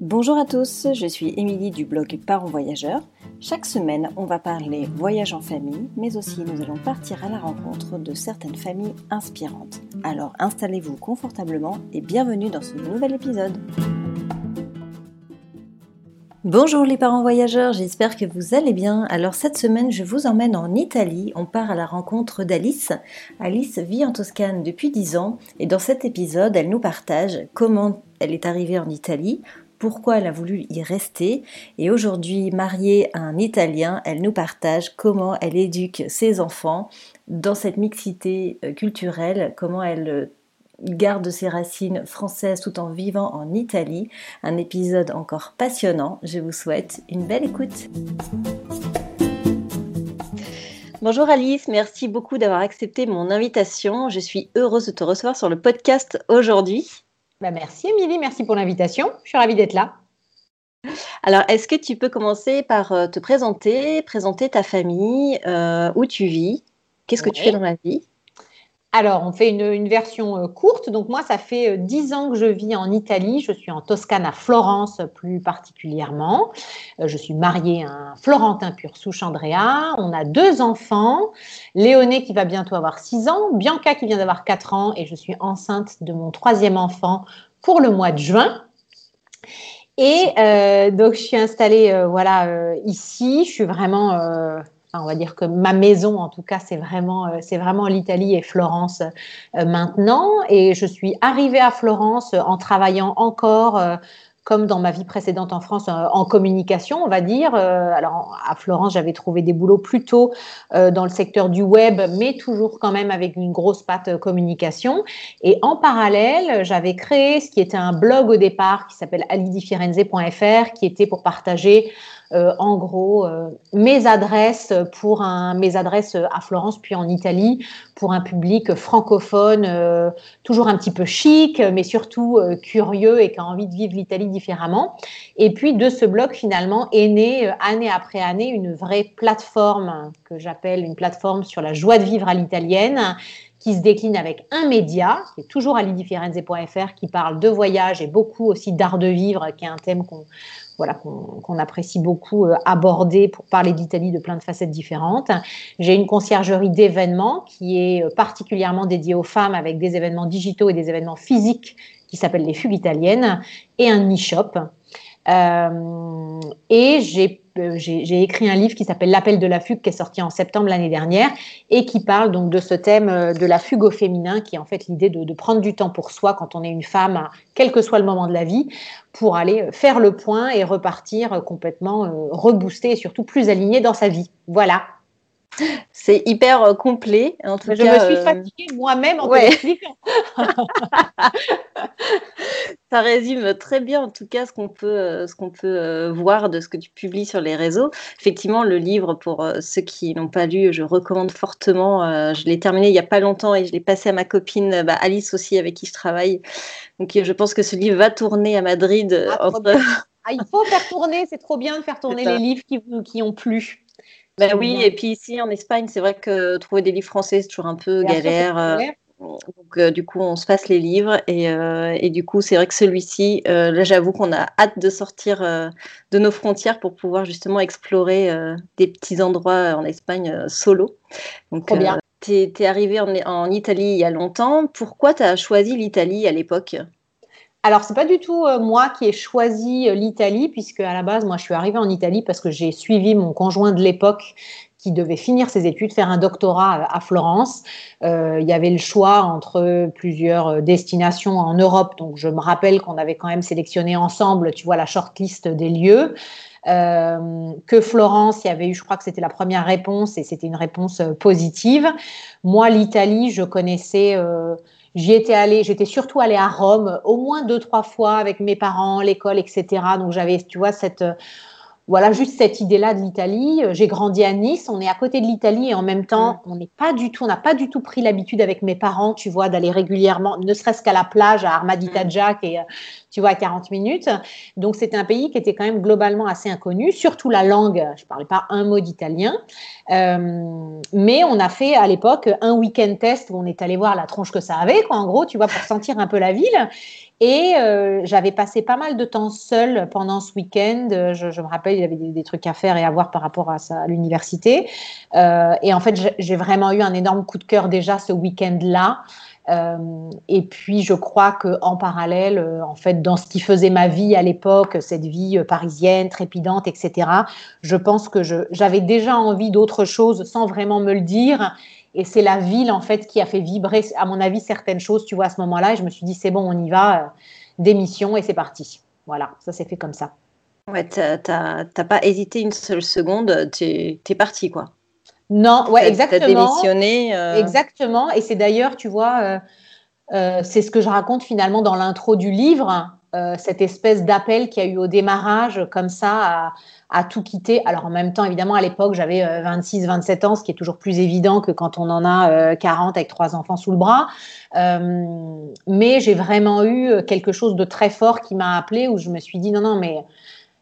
Bonjour à tous, je suis Émilie du blog Parents Voyageurs. Chaque semaine, on va parler voyage en famille, mais aussi nous allons partir à la rencontre de certaines familles inspirantes. Alors installez-vous confortablement et bienvenue dans ce nouvel épisode. Bonjour les parents voyageurs, j'espère que vous allez bien. Alors cette semaine, je vous emmène en Italie. On part à la rencontre d'Alice. Alice vit en Toscane depuis 10 ans et dans cet épisode, elle nous partage comment elle est arrivée en Italie, pourquoi elle a voulu y rester. Et aujourd'hui, mariée à un Italien, elle nous partage comment elle éduque ses enfants dans cette mixité euh, culturelle, comment elle euh, garde ses racines françaises tout en vivant en Italie. Un épisode encore passionnant. Je vous souhaite une belle écoute. Bonjour Alice, merci beaucoup d'avoir accepté mon invitation. Je suis heureuse de te recevoir sur le podcast aujourd'hui. Bah, merci Émilie, merci pour l'invitation. Je suis ravie d'être là. Alors, est-ce que tu peux commencer par euh, te présenter, présenter ta famille, euh, où tu vis, qu'est-ce que tu fais dans la vie? Alors, on fait une, version euh, courte. Donc, moi, ça fait dix ans que je vis en Italie. Je suis en Toscane, à Florence plus particulièrement. je suis mariée à un Florentin pur souche Andrea. On a deux enfants. Léoné qui va bientôt avoir six ans. Bianca qui vient d'avoir quatre ans. Et je suis enceinte de mon troisième enfant pour le mois de juin. Et euh, donc, je suis installée euh, voilà, euh, ici. Je suis vraiment, on va dire que ma maison, en tout cas, c'est vraiment, c'est vraiment l'Italie et Florence maintenant. Et je suis arrivée à Florence en travaillant encore comme dans ma vie précédente en France, euh, en communication, on va dire. Euh, alors, à Florence, j'avais trouvé des boulots plutôt euh, dans le secteur du web, mais toujours quand même avec une grosse patte communication. Et en parallèle, j'avais créé ce qui était un blog au départ qui s'appelle alidifirenze.fr, qui était pour partager euh, en gros euh, mes adresses pour un, mes adresses à Florence puis en Italie pour un public francophone, euh, toujours un petit peu chic, mais surtout curieux et qui a envie de vivre l'Italie différemment. Et puis de ce blog finalement est né année après année une vraie plateforme que j'appelle une plateforme sur la joie de vivre à l'italienne qui se décline avec un média, qui est toujours à lidiffirenze.fr, qui parle de voyage et beaucoup aussi d'art de vivre, qui est un thème qu'on voilà, qu'on apprécie beaucoup euh, aborder pour parler d'Italie de plein de facettes différentes. J'ai une conciergerie d'événements qui est euh, particulièrement dédiée aux femmes avec des événements digitaux et des événements physiques qui s'appellent les fugues italiennes et un e-shop. Euh, et j'ai euh, j'ai écrit un livre qui s'appelle L'appel de la fugue, qui est sorti en septembre l'année dernière, et qui parle donc de ce thème euh, de la fugue au féminin, qui est en fait l'idée de, prendre du temps pour soi quand on est une femme, quel que soit le moment de la vie, pour aller euh, faire le point et repartir complètement reboosté et surtout plus aligné dans sa vie. Voilà. C'est hyper euh, complet. En tout je me suis euh, fatiguée moi-même en ouais. Ça résume très bien en tout cas ce qu'on peut, euh, ce qu'on peut voir de ce que tu publies sur les réseaux. Effectivement, le livre, pour ceux qui n'ont pas lu, je recommande fortement. Je l'ai terminé il n'y a pas longtemps et je l'ai passé à ma copine bah, Alice aussi, avec qui je travaille. Donc je pense que ce livre va tourner à Madrid. Ah, ah, il faut faire tourner, c'est trop bien de faire tourner les livres qui, qui ont plu. Ben oui, et puis ici en Espagne, c'est vrai que trouver des livres français, c'est toujours un peu galère. Euh, donc, euh, du coup, on se passe les livres. Et, euh, et du coup, c'est vrai que celui-ci, là, j'avoue qu'on a hâte de sortir de nos frontières pour pouvoir justement explorer des petits endroits en Espagne solo. Donc, tu es, arrivé en, en, Italie il y a longtemps. Pourquoi tu as choisi l'Italie à l'époque? Alors, c'est pas du tout euh, moi qui ai choisi euh, l'Italie, puisque à la base, moi, je suis arrivée en Italie parce que j'ai suivi mon conjoint de l'époque qui devait finir ses études, faire un doctorat à Florence. Euh, il y avait le choix entre plusieurs destinations en Europe. Donc, je me rappelle qu'on avait quand même sélectionné ensemble, tu vois, la shortlist des lieux. que Florence, il y avait eu, je crois que c'était la première réponse et c'était une réponse positive. Moi, l'Italie, je connaissais J'y étais allée, j'étais surtout allée à Rome au moins deux, trois fois avec mes parents, l'école, etc. Donc j'avais, tu vois, cette, voilà, juste cette idée-là de l'Italie. J'ai grandi à Nice, on est à côté de l'Italie et en même temps, mm. on n'est pas du tout, on n'a pas du tout pris l'habitude avec mes parents, tu vois, d'aller régulièrement, ne serait-ce qu'à la plage à Armadita Jack et tu vois, à 40 minutes. Donc, c'était un pays qui était quand même globalement assez inconnu, surtout la langue. Je ne parlais pas un mot d'italien. Euh, mais on a fait à l'époque un week-end test où on est allé voir la tronche que ça avait, quoi, en gros, tu vois, pour sentir un peu la ville. Et euh, j'avais passé pas mal de temps seule pendant ce week-end. Je, me rappelle, il y avait des, trucs à faire et à voir par rapport à, l'université. Euh, et en fait, j'ai vraiment eu un énorme coup de cœur déjà ce week-end-là. Euh, et puis, je crois qu'en parallèle, euh, en fait, dans ce qui faisait ma vie à l'époque, cette vie euh, parisienne, trépidante, etc., je pense que j'avais déjà envie d'autre chose sans vraiment me le dire. Et c'est la ville, en fait, qui a fait vibrer, à mon avis, certaines choses, tu vois, à ce moment-là. Et je me suis dit, c'est bon, on y va, démission, et c'est parti. Voilà, ça s'est fait comme ça. Ouais, t'as pas hésité une seule seconde, t'es es parti, quoi. Non, ouais, exactement. démissionné. Euh. Exactement. Et c'est d'ailleurs, tu vois, euh, euh, c'est ce que je raconte finalement dans l'intro du livre, cette espèce d'appel qu'il y a eu au démarrage, comme ça, à, tout quitter. Alors en même temps, évidemment, à l'époque, j'avais 26, 27 ans, ce qui est toujours plus évident que quand on en a 40 avec trois enfants sous le bras. mais j'ai vraiment eu quelque chose de très fort qui m'a appelé, où je me suis dit, non, non, mais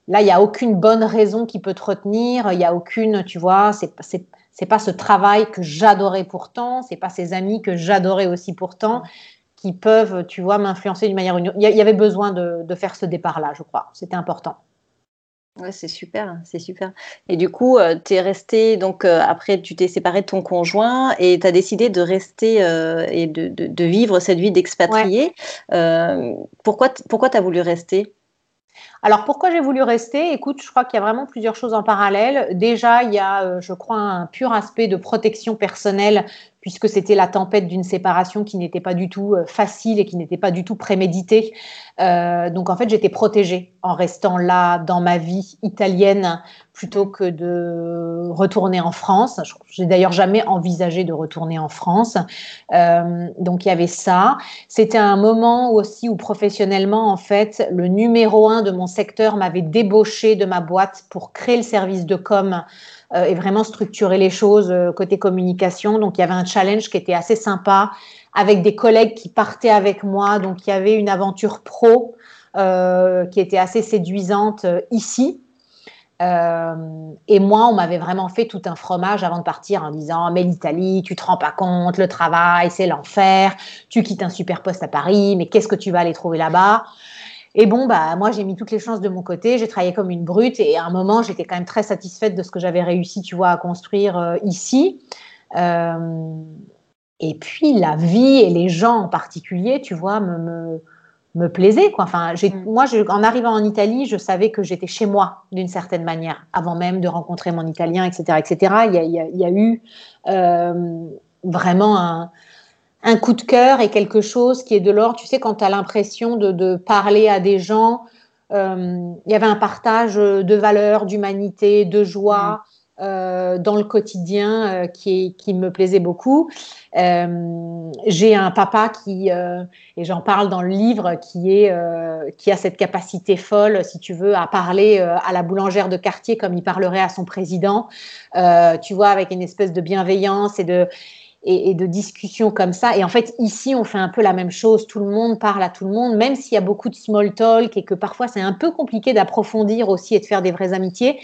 là, il n'y a aucune bonne raison qui peut te retenir, il n'y a aucune, tu vois, c'est c'est pas ce travail que j'adorais pourtant, c'est pas ces amis que j'adorais aussi pourtant qui peuvent, tu vois, m'influencer d'une manière ou d'une autre. Il y avait besoin de, faire ce départ-là, je crois. C'était important. Ouais, c'est super, c'est super. Et du coup, euh, tu es resté, donc euh, après, tu t'es séparé de ton conjoint et tu as décidé de rester euh, et de, vivre cette vie d'expatrié. pourquoi pourquoi tu as voulu rester? Alors pourquoi j'ai voulu rester? Écoute, je crois qu'il y a vraiment plusieurs choses en parallèle. Déjà, il y a, euh, je crois, un pur aspect de protection personnelle puisque c'était la tempête d'une séparation qui n'était pas du tout euh, facile et qui n'était pas du tout préméditée. Euh, donc en fait, j'étais protégée en restant là dans ma vie italienne plutôt que de retourner en France. J'ai d'ailleurs jamais envisagé de retourner en France. Euh, donc il y avait ça. C'était un moment aussi où professionnellement, en fait, le numéro un de mon secteur m'avait débauché de ma boîte pour créer le service de com et vraiment structurer les choses euh, côté communication. Donc il y avait un challenge qui était assez sympa avec des collègues qui partaient avec moi. Donc il y avait une aventure pro euh, qui était assez séduisante ici. et moi, on m'avait vraiment fait tout un fromage avant de partir en disant Mais l'Italie, tu te rends pas compte, le travail, c'est l'enfer, tu quittes un super poste à Paris, mais qu'est-ce que tu vas aller trouver là-bas? Et bon, bah, moi, j'ai mis toutes les chances de mon côté. J'ai travaillé comme une brute et à un moment, j'étais quand même très satisfaite de ce que j'avais réussi, tu vois, à construire euh, ici. Euh, et puis, la vie et les gens en particulier, tu vois, me, me, me plaisaient. Quoi. Enfin, mm. Moi, en arrivant en Italie, je savais que j'étais chez moi d'une certaine manière, avant même de rencontrer mon Italien, etc. etc. Il, y a, il, y a, eu euh, vraiment un un coup de cœur et quelque chose qui est de l'ordre. Tu sais, quand tu as l'impression de, parler à des gens, euh, il y avait un partage de valeurs, d'humanité, de joie. Euh, dans le quotidien euh, qui, qui, me plaisait beaucoup. J'ai un papa qui, et j'en parle dans le livre, qui, est, qui a cette capacité folle, si tu veux, à parler à la boulangère de quartier comme il parlerait à son président, tu vois, avec une espèce de bienveillance et de, et, de discussions comme ça. Et en fait, ici, on fait un peu la même chose. Tout le monde parle à tout le monde, même s'il y a beaucoup de small talk et que parfois c'est un peu compliqué d'approfondir aussi et de faire des vraies amitiés.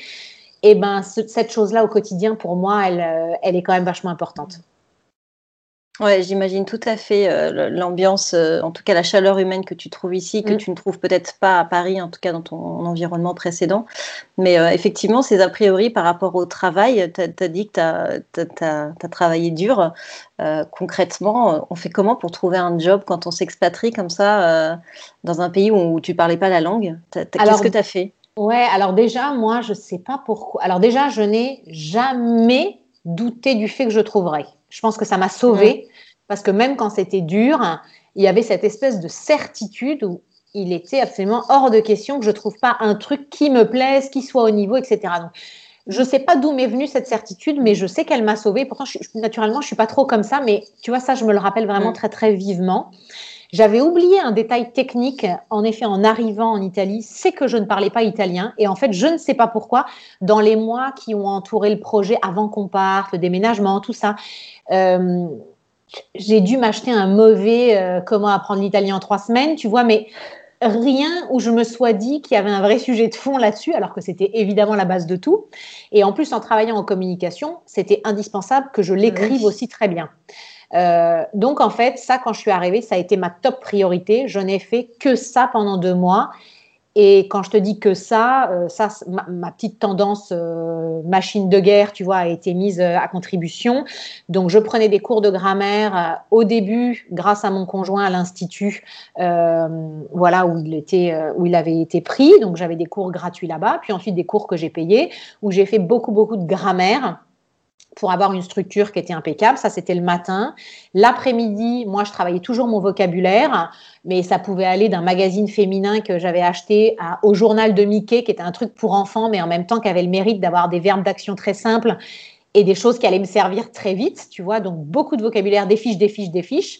Et eh ben, cette chose-là au quotidien, pour moi, elle, euh, elle est quand même vachement importante. Ouais, j'imagine tout à fait euh, l'ambiance, euh, en tout cas la chaleur humaine que tu trouves ici, que mm. tu ne trouves peut-être pas à Paris, en tout cas dans ton environnement précédent. Mais euh, effectivement, ces a priori par rapport au travail, tu as, dit que tu as, travaillé dur. concrètement, on fait comment pour trouver un job quand on s'expatrie comme ça dans un pays où tu parlais pas la langue? Qu'est-ce que tu as fait? Ouais, alors déjà, moi, je sais pas pourquoi. Alors déjà, je n'ai jamais douté du fait que je trouverais. Je pense que ça m'a sauvée parce que même quand c'était dur, il y avait cette espèce de certitude où il était absolument hors de question que je trouve pas un truc qui me plaise, qui soit au niveau, etc. Donc, je sais pas d'où m'est venue cette certitude, mais je sais qu'elle m'a sauvée. Pourtant, je, naturellement, je suis pas trop comme ça, mais tu vois, ça, je me le rappelle vraiment mm. très, très vivement. J'avais oublié un détail technique, en effet, en arrivant en Italie, c'est que je ne parlais pas italien. Et en fait, je ne sais pas pourquoi, dans les mois qui ont entouré le projet avant qu'on parte, le déménagement, tout ça, euh, j'ai dû m'acheter un mauvais euh, comment apprendre l'italien en trois semaines, tu vois, mais rien où je me sois dit qu'il y avait un vrai sujet de fond là-dessus, alors que c'était évidemment la base de tout. Et en plus, en travaillant en communication, c'était indispensable que je l'écrive aussi très bien. Donc en fait, ça, quand je suis arrivée, ça a été ma top priorité. Je n'ai fait que ça pendant deux mois. Et quand je te dis que ça, euh, ça ma, petite tendance euh, machine de guerre, tu vois, a été mise euh, à contribution. Donc, je prenais des cours de grammaire au début, grâce à mon conjoint à l'institut, voilà où il était, où il avait été pris. Donc, j'avais des cours gratuits là-bas, puis ensuite des cours que j'ai payés, où j'ai fait beaucoup, beaucoup de grammaire pour avoir une structure qui était impeccable. Ça, c'était le matin. L'après-midi, moi, je travaillais toujours mon vocabulaire, mais ça pouvait aller d'un magazine féminin que j'avais acheté au journal de Mickey, qui était un truc pour enfants, mais en même temps qui avait le mérite d'avoir des verbes d'action très simples et des choses qui allaient me servir très vite, tu vois. Donc, beaucoup de vocabulaire, des fiches, des fiches, des fiches.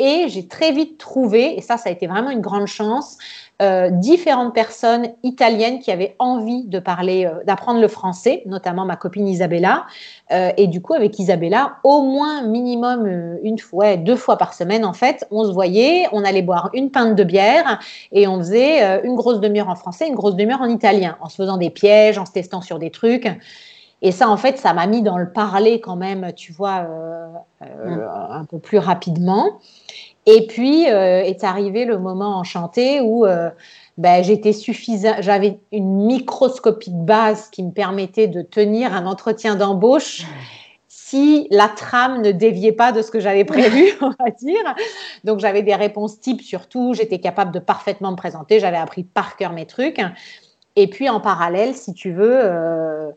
Et j'ai très vite trouvé, et ça, ça a été vraiment une grande chance, euh, différentes personnes italiennes qui avaient envie de parler, euh, d'apprendre le français, notamment ma copine Isabella. Euh, et du coup, avec Isabella, au moins minimum une fois, deux fois par semaine, en fait, on se voyait, on allait boire une pinte de bière et on faisait une grosse demi-heure en français, une grosse demi-heure en italien, en se faisant des pièges, en se testant sur des trucs. Et ça, en fait, ça m'a mis dans le parler quand même, tu vois, mm. un peu plus rapidement. Et puis euh, est arrivé le moment enchanté où euh, ben, j'étais suffisant, j'avais une microscopique base qui me permettait de tenir un entretien d'embauche si la trame ne déviait pas de ce que j'avais prévu, on va dire. Donc j'avais des réponses types surtout, j'étais capable de parfaitement me présenter, j'avais appris par cœur mes trucs. Et puis en parallèle, si tu veux, euh,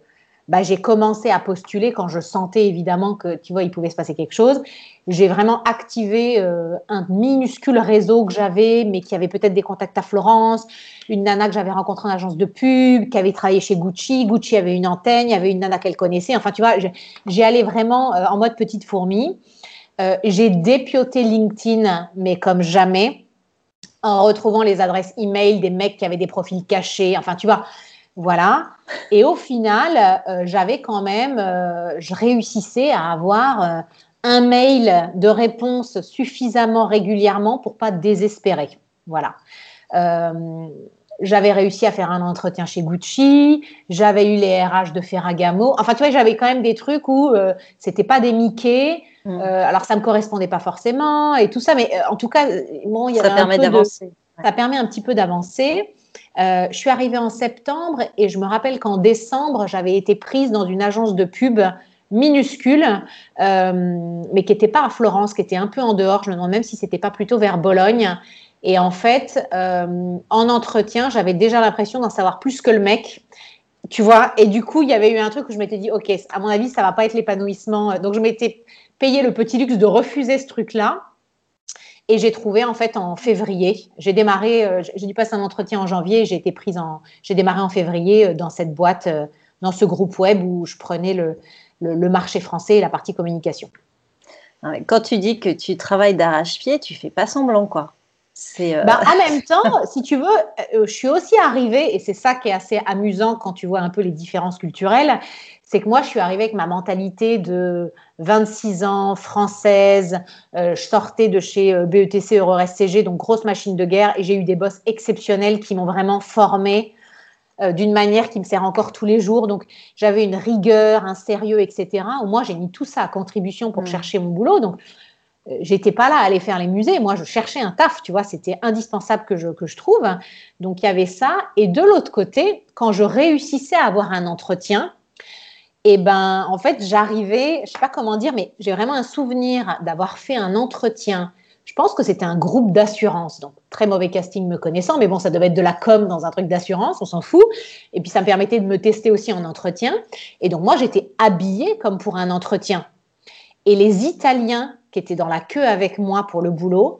bah, j'ai commencé à postuler quand je sentais évidemment que, tu vois, il pouvait se passer quelque chose. J'ai vraiment activé euh, un minuscule réseau que j'avais, mais qui avait peut-être des contacts à Florence, une nana que j'avais rencontrée en agence de pub, qui avait travaillé chez Gucci. Gucci avait une antenne, il y avait une nana qu'elle connaissait. Enfin, tu vois, j'ai allé vraiment euh, en mode petite fourmi. Euh, j'ai dépioté LinkedIn, mais comme jamais, en retrouvant les adresses email des mecs qui avaient des profils cachés. Enfin, tu vois, voilà. Et au final, euh, j'avais quand même, euh, je réussissais à avoir euh, un mail de réponse suffisamment régulièrement pour pas désespérer. Voilà. j'avais réussi à faire un entretien chez Gucci, j'avais eu les RH de Ferragamo. Enfin, tu vois, j'avais quand même des trucs où c'était pas des Mickey. Mm. alors, ça me correspondait pas forcément et tout ça, mais en tout cas, bon, il y ça permet d'avancer. Ça permet un petit peu d'avancer. Euh, je suis arrivée en septembre et je me rappelle qu'en décembre, j'avais été prise dans une agence de pub minuscule, euh, mais qui n'était pas à Florence, qui était un peu en dehors. Je me demande même si c'était pas plutôt vers Bologne. Et en fait, euh, en entretien, j'avais déjà l'impression d'en savoir plus que le mec. Tu vois, et du coup, il y avait eu un truc où je m'étais dit, OK, à mon avis, ça va pas être l'épanouissement. Donc, je m'étais payé le petit luxe de refuser ce truc-là. Et j'ai trouvé en fait en février. J'ai démarré, euh, j'ai dû passer un entretien en janvier. J'ai été prise en, j'ai démarré en février euh, dans cette boîte, euh, dans ce groupe web où je prenais le, le, marché français et la partie communication. Quand tu dis que tu travailles d'arrache-pied, tu fais pas semblant quoi. C'est bah, en même temps, si tu veux, je suis aussi arrivée, et c'est ça qui est assez amusant quand tu vois un peu les différences culturelles, c'est que moi, je suis arrivée avec ma mentalité de 26 ans, française. Euh, je sortais de chez euh, BETC EuroSCG, donc grosse machine de guerre, et j'ai eu des boss exceptionnels qui m'ont vraiment formée euh, d'une manière qui me sert encore tous les jours. Donc, j'avais une rigueur, un sérieux, etc. Moi, j'ai mis tout ça à contribution pour mmh. chercher mon boulot. Donc, j'étais pas là à aller faire les musées. Moi, je cherchais un taf, tu vois, c'était indispensable que je, que je trouve. Donc, il y avait ça. Et de l'autre côté, quand je réussissais à avoir un entretien, et ben, en fait, j'arrivais, je sais pas comment dire, mais j'ai vraiment un souvenir d'avoir fait un entretien. Je pense que c'était un groupe d'assurance, donc très mauvais casting me connaissant, mais bon, ça devait être de la com dans un truc d'assurance, on s'en fout. Et puis ça me permettait de me tester aussi en entretien. Et donc moi, j'étais habillée comme pour un entretien. Et les Italiens qui étaient dans la queue avec moi pour le boulot,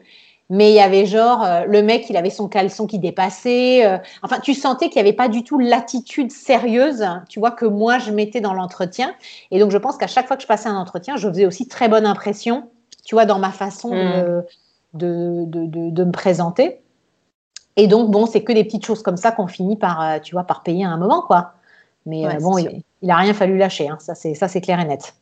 mais il y avait genre euh, le mec, il avait son caleçon qui dépassait. Euh, enfin, tu sentais qu'il n'y avait pas du tout l'attitude sérieuse, tu vois, que moi je mettais dans l'entretien. Et donc, je pense qu'à chaque fois que je passais un entretien, je faisais aussi très bonne impression, tu vois, dans ma façon de, mm. de, me présenter. Et donc, bon, c'est que des petites choses comme ça qu'on finit par, euh, tu vois, par payer à un moment, quoi. Mais bon, il, n'a rien fallu lâcher, hein. ça c'est clair et net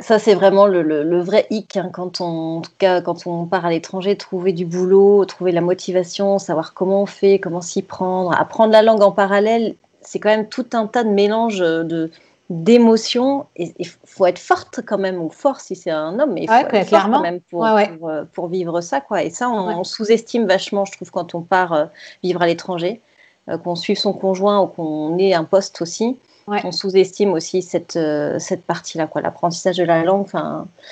ça c'est vraiment le, vrai hic hein, quand on, en tout cas quand on part à l'étranger, trouver du boulot, trouver la motivation, savoir comment on fait, comment s'y prendre, apprendre la langue en parallèle, c'est quand même tout un tas de mélanges de, d'émotions. Et il faut être forte quand même, ou fort si c'est un homme, mais il faut être fort quand même pour, euh, pour, vivre ça. Quoi. Et ça, on, sous-estime vachement, je trouve, quand on part euh, vivre à l'étranger, euh, qu'on suive son conjoint ou qu'on ait un poste aussi. On sous-estime aussi cette, cette partie-là, quoi. L'apprentissage de la langue,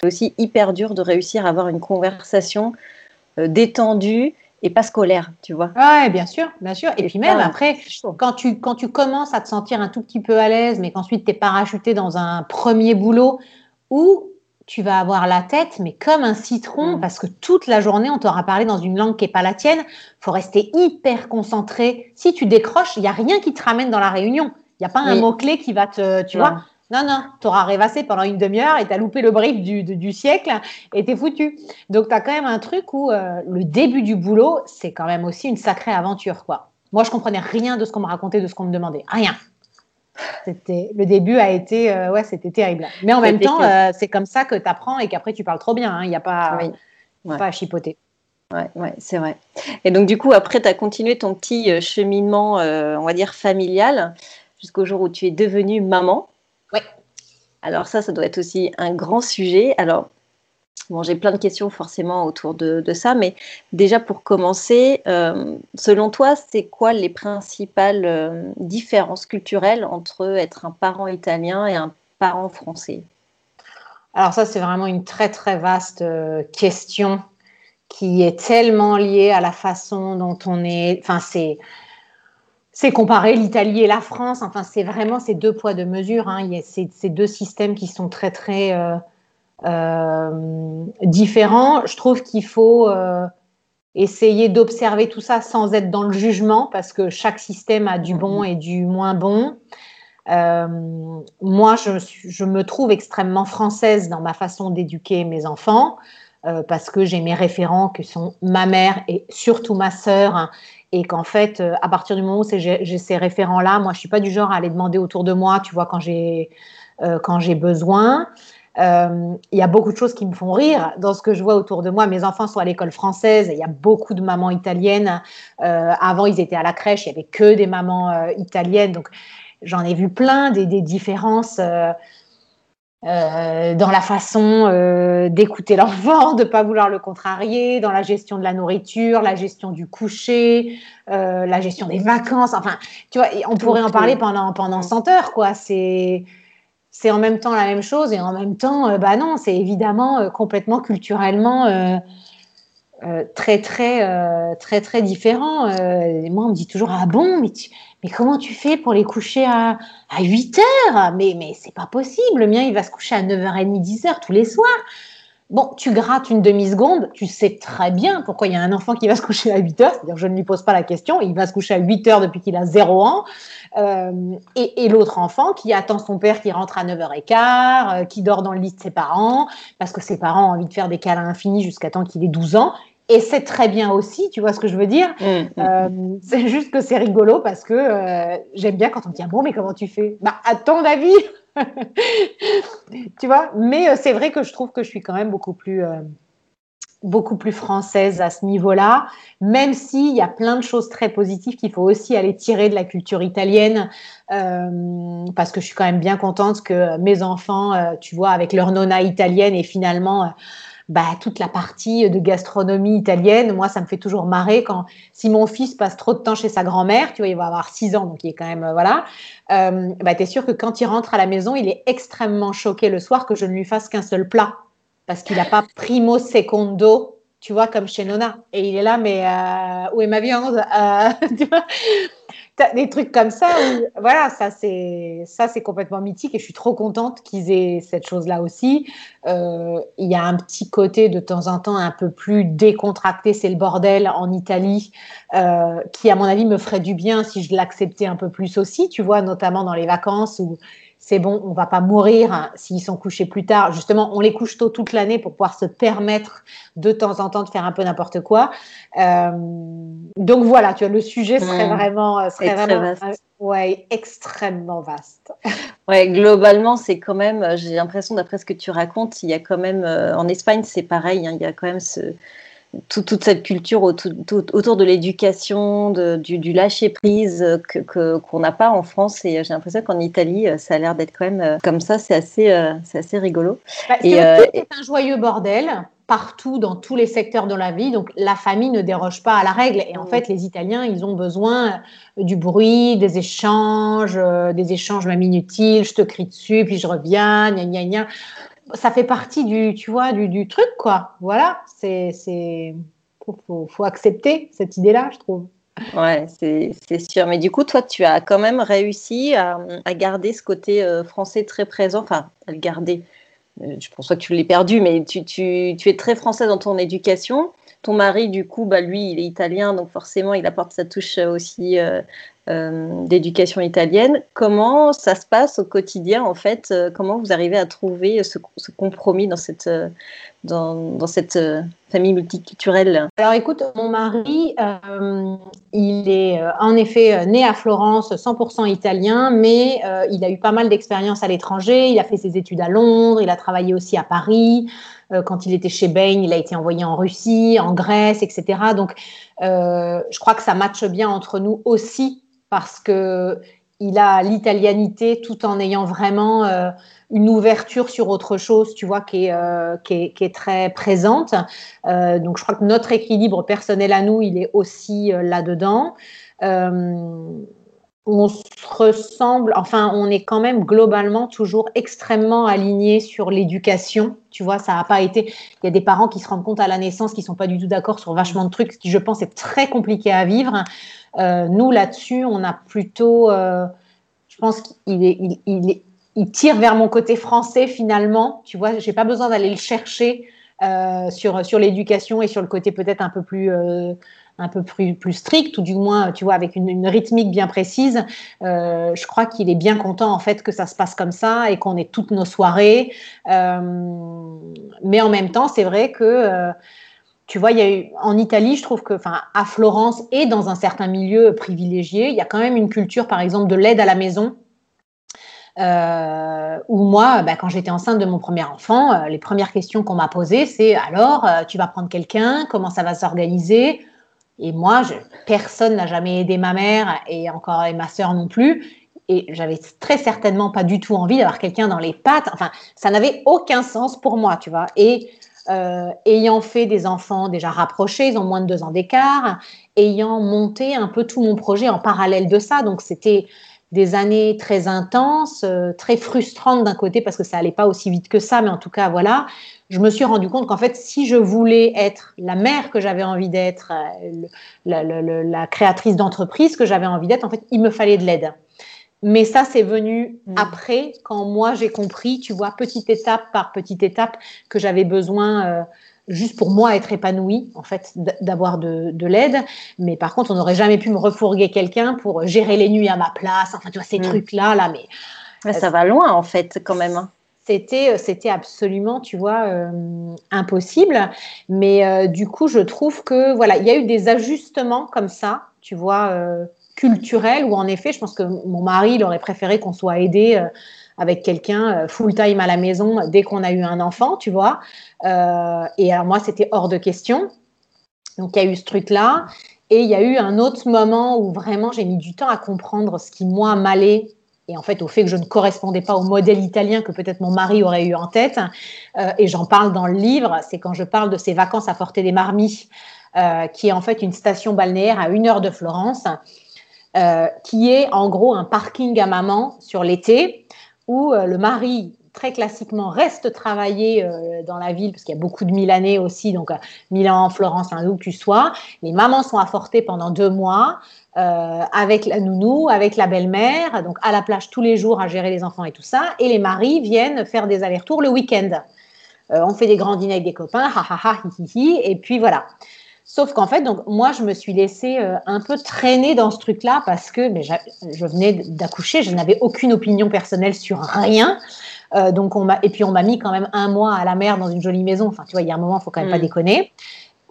c'est aussi hyper dur de réussir à avoir une conversation détendue et pas scolaire, tu vois. Ouais, bien sûr, bien sûr. Et, puis même après, quand tu, quand tu commences à te sentir un tout petit peu à l'aise, mais qu'ensuite tu es parachuté dans un premier boulot où tu vas avoir la tête, mais comme un citron, mm. parce que toute la journée, on t'aura parlé dans une langue qui n'est pas la tienne. faut rester hyper concentré. Si tu décroches, il n'y a rien qui te ramène dans la réunion. Il n'y a pas un mot-clé qui va te, tu vois. Non, non, tu auras rêvassé pendant une demi-heure et tu as loupé le brief du, du, siècle et t'es foutu. Donc, tu as quand même un truc où euh, le début du boulot, c'est quand même aussi une sacrée aventure. quoi. Moi, je comprenais rien de ce qu'on me racontait, de ce qu'on me demandait. Rien. C'était le début a été euh, ouais c'était terrible mais en même temps euh, c'est comme ça que tu apprends et qu'après tu parles trop bien hein. il n'y a pas pas à chipoter Ouais, ouais c'est vrai. Et donc, du coup, après, tu as continué ton petit cheminement, on va dire, familial, jusqu'au jour où tu es devenue maman. Oui. Alors ça, ça doit être aussi un grand sujet. Alors, bon, j'ai plein de questions forcément autour de, ça, mais déjà pour commencer, euh, selon toi, c'est quoi les principales euh, différences culturelles entre être un parent italien et un parent français? Alors ça, c'est vraiment une très très vaste euh, question qui est tellement liée à la façon dont on est. Enfin, c'est c'est comparer l'Italie et la France. Enfin, c'est vraiment ces deux poids, deux mesures. Hein. Il y a ces, deux systèmes qui sont très, très différents. Je trouve qu'il faut euh, essayer d'observer tout ça sans être dans le jugement, parce que chaque système a du bon et du moins bon. moi, je, me trouve extrêmement française dans ma façon d'éduquer mes enfants. parce que j'ai mes référents qui sont ma mère et surtout ma sœur, hein, et qu'en fait, euh, à partir du moment où j'ai ces référents-là, moi, je suis pas du genre à aller demander autour de moi, tu vois, quand j'ai euh, Euh, il y a beaucoup de choses qui me font rire dans ce que je vois autour de moi. Mes enfants sont à l'école française, il y a beaucoup de mamans italiennes. avant, ils étaient à la crèche, il y avait que des mamans italiennes, donc j'en ai vu plein des, des différences. Euh, dans la façon euh, d'écouter l'enfant, de pas vouloir le contrarier, dans la gestion de la nourriture, la gestion du coucher, euh, la gestion des vacances. Enfin, tu vois, on pourrait en parler pendant pendant 100 heures, quoi. C'est c'est en même temps la même chose et en même temps, bah non, c'est évidemment complètement culturellement très très très très différent. moi, on me dit toujours ah bon, mais mais comment tu fais pour les coucher à, à 8 heures? Mais, mais c'est pas possible. Le mien, il va se coucher à 9h30, 10h tous les soirs. Bon, tu grattes une demi-seconde, tu sais très bien pourquoi il y a un enfant qui va se coucher à 8 heures. C'est-à-dire, je ne lui pose pas la question. Il va se coucher à 8 heures depuis qu'il a 0 ans. Euh, et, et l'autre enfant qui attend son père qui rentre à 9h15, euh, qui dort dans le lit de ses parents, parce que ses parents ont envie de faire des câlins infinis jusqu'à temps qu'il ait 12 ans. Et c'est très bien aussi, tu vois ce que je veux dire? Mmh, mmh, euh, mmh. C'est juste que c'est rigolo parce que euh, j'aime bien quand on me dit ah bon, mais comment tu fais? Bah, à ton avis Tu vois Mais euh, c'est vrai que je trouve que je suis quand même beaucoup plus, beaucoup plus française à ce niveau-là, même s'il y a plein de choses très positives qu'il faut aussi aller tirer de la culture italienne, parce que je suis quand même bien contente que mes enfants, tu vois, avec leur nonna italienne et finalement bah, toute la partie de gastronomie italienne. Moi, ça me fait toujours marrer quand si mon fils passe trop de temps chez sa grand-mère, tu vois, il va avoir 6 ans, donc il est quand même euh, voilà. Euh, bah, tu es sûr que quand il rentre à la maison, il est extrêmement choqué le soir que je ne lui fasse qu'un seul plat parce qu'il n'a pas primo secondo, tu vois, comme chez Nona. Et il est là, mais euh, où est ma viande? Tu vois? Des trucs comme ça voilà, ça c'est ça c'est complètement mythique et je suis trop contente qu'ils aient cette chose-là aussi. Euh, il y a un petit côté de temps en temps un peu plus décontracté, c'est le bordel en Italie, euh, qui à mon avis me ferait du bien si je l'acceptais un peu plus aussi, tu vois, notamment dans les vacances où c'est bon, on va pas mourir hein, s'ils sont couchés plus tard. Justement, on les couche tôt toute l'année pour pouvoir se permettre de temps en temps de faire un peu n'importe quoi. Euh, donc voilà, tu vois, le sujet serait vraiment, euh, serait vraiment vaste. Euh, ouais, extrêmement vaste. Ouais, globalement, c'est quand même, j'ai l'impression, d'après ce que tu racontes, il y a quand même, en Espagne, c'est pareil, hein, il y a quand même ce, toute cette culture autour, de l'éducation, du, du, lâcher prise que qu'on n'a pas en France et j'ai l'impression qu'en Italie ça a l'air d'être quand même comme ça. C'est assez c'est assez rigolo. Bah, c'est un joyeux bordel partout dans tous les secteurs de la vie. Donc la famille ne déroge pas à la règle. Et en fait, les Italiens, ils ont besoin du bruit, des échanges, des échanges même inutiles. Je te crie dessus, puis je reviens, gna gna gna ça fait partie du, tu vois, du, truc, quoi. Voilà, c'est, c'est, faut, accepter cette idée-là, je trouve. Ouais, c'est, sûr. Mais du coup, toi, tu as quand même réussi à, garder ce côté euh, français très présent, enfin, à le garder. Euh, je pense pas que tu l'as perdu, mais tu, tu, tu, es très français dans ton éducation. Ton mari, du coup, bah, lui, il est italien, donc forcément, il apporte sa touche aussi euh, euh, d'éducation italienne. Comment ça se passe au quotidien en fait euh, Comment vous arrivez à trouver ce, compromis dans cette, euh, dans, cette famille multiculturelle? Alors écoute, mon mari, il est en effet né à Florence, 100% italien, mais il a eu pas mal d'expériences à l'étranger. Il a fait ses études à Londres, il a travaillé aussi à Paris. quand il était chez Bain, il a été envoyé en Russie, en Grèce, etc. Donc, je crois que ça matche bien entre nous aussi parce que il a l'italianité tout en ayant vraiment euh, une ouverture sur autre chose, tu vois, qui est, euh, qui est, très présente. Euh, donc, je crois que notre équilibre personnel à nous, il est aussi là-dedans. On se ressemble, enfin, on est quand même globalement toujours extrêmement alignés sur l'éducation. Tu vois, ça n'a pas été. Il y a des parents qui se rendent compte à la naissance qui sont pas du tout d'accord sur vachement de trucs, ce qui, je pense, est très compliqué à vivre. Euh, nous, là-dessus, on a plutôt, euh, je pense qu'il il, il, il, tire vers mon côté français finalement. Tu vois, j'ai pas besoin d'aller le chercher euh, sur, sur l'éducation et sur le côté peut-être un peu plus un peu plus, plus strict, ou du moins, tu vois, avec une, rythmique bien précise. Euh, je crois qu'il est bien content, en fait, que ça se passe comme ça et qu'on ait toutes nos soirées. Euh, mais en même temps, c'est vrai que tu vois, y a eu, en Italie, je trouve que, enfin, à Florence et dans un certain milieu privilégié, il y a quand même une culture, par exemple, de l'aide à la maison. Euh, où moi, bah, quand j'étais enceinte de mon premier enfant, euh, les premières questions qu'on m'a posées, c'est alors, euh, tu vas prendre quelqu'un, comment ça va s'organiser? Et moi, personne n'a jamais aidé ma mère et encore et ma sœur non plus. Et j'avais très certainement pas du tout envie d'avoir quelqu'un dans les pattes. Enfin, ça n'avait aucun sens pour moi, tu vois. Et euh, ayant fait des enfants déjà rapprochés, ils ont moins de deux ans d'écart, ayant monté un peu tout mon projet en parallèle de ça. Donc c'était des années très intenses, euh, très frustrantes d'un côté parce que ça allait pas aussi vite que ça, mais en tout cas voilà, je me suis rendu compte qu'en fait si je voulais être la mère que j'avais envie d'être, euh, la, la, créatrice d'entreprise que j'avais envie d'être, en fait il me fallait de l'aide. Mais ça, c'est venu mm. après, quand moi j'ai compris, tu vois, petite étape par petite étape, que j'avais besoin, euh, juste pour moi, être épanouie, en fait, d'avoir de, de l'aide. Mais par contre, on n'aurait jamais pu me refourguer quelqu'un pour gérer les nuits à ma place. Enfin, tu vois, ces mm. trucs-là, là, mais. ça va loin, en fait, quand même. Hein. C'était, euh, c'était absolument, tu vois, euh, impossible. Mais du coup, je trouve que, voilà, il y a eu des ajustements comme ça, tu vois culturel où en effet, je pense que mon mari, il aurait préféré qu'on soit aidé euh, avec quelqu'un euh, full-time à la maison dès qu'on a eu un enfant, tu vois. Euh, et alors moi, c'était hors de question. Donc il y a eu ce truc-là. Et il y a eu un autre moment où vraiment j'ai mis du temps à comprendre ce qui, moi, m'allait et en fait au fait que je ne correspondais pas au modèle italien que peut-être mon mari aurait eu en tête. et j'en parle dans le livre, c'est quand je parle de ces vacances à Forte des Marmis, qui est en fait une station balnéaire à une heure de Florence, euh, qui est en gros un parking à maman sur l'été où euh, le mari très classiquement reste travailler euh, dans la ville parce qu'il y a beaucoup de Milanais aussi, donc Milan, Florence, hein, où que tu sois. Les mamans sont affortées pendant deux mois avec la nounou, avec la belle-mère, donc à la plage tous les jours à gérer les enfants et tout ça. Et les maris viennent faire des allers-retours le week-end. on fait des grands dîners avec des copains, ha ha ha, hi, hi, hi, et puis voilà. Sauf qu'en fait, donc moi, je me suis laissée euh, un peu traîner dans ce truc-là parce que mais je venais d'accoucher, je n'avais aucune opinion personnelle sur rien. Euh, donc on et puis on m'a mis quand même un mois à la mer dans une jolie maison. Enfin, tu vois, il y a un moment, il faut quand même pas mm. déconner.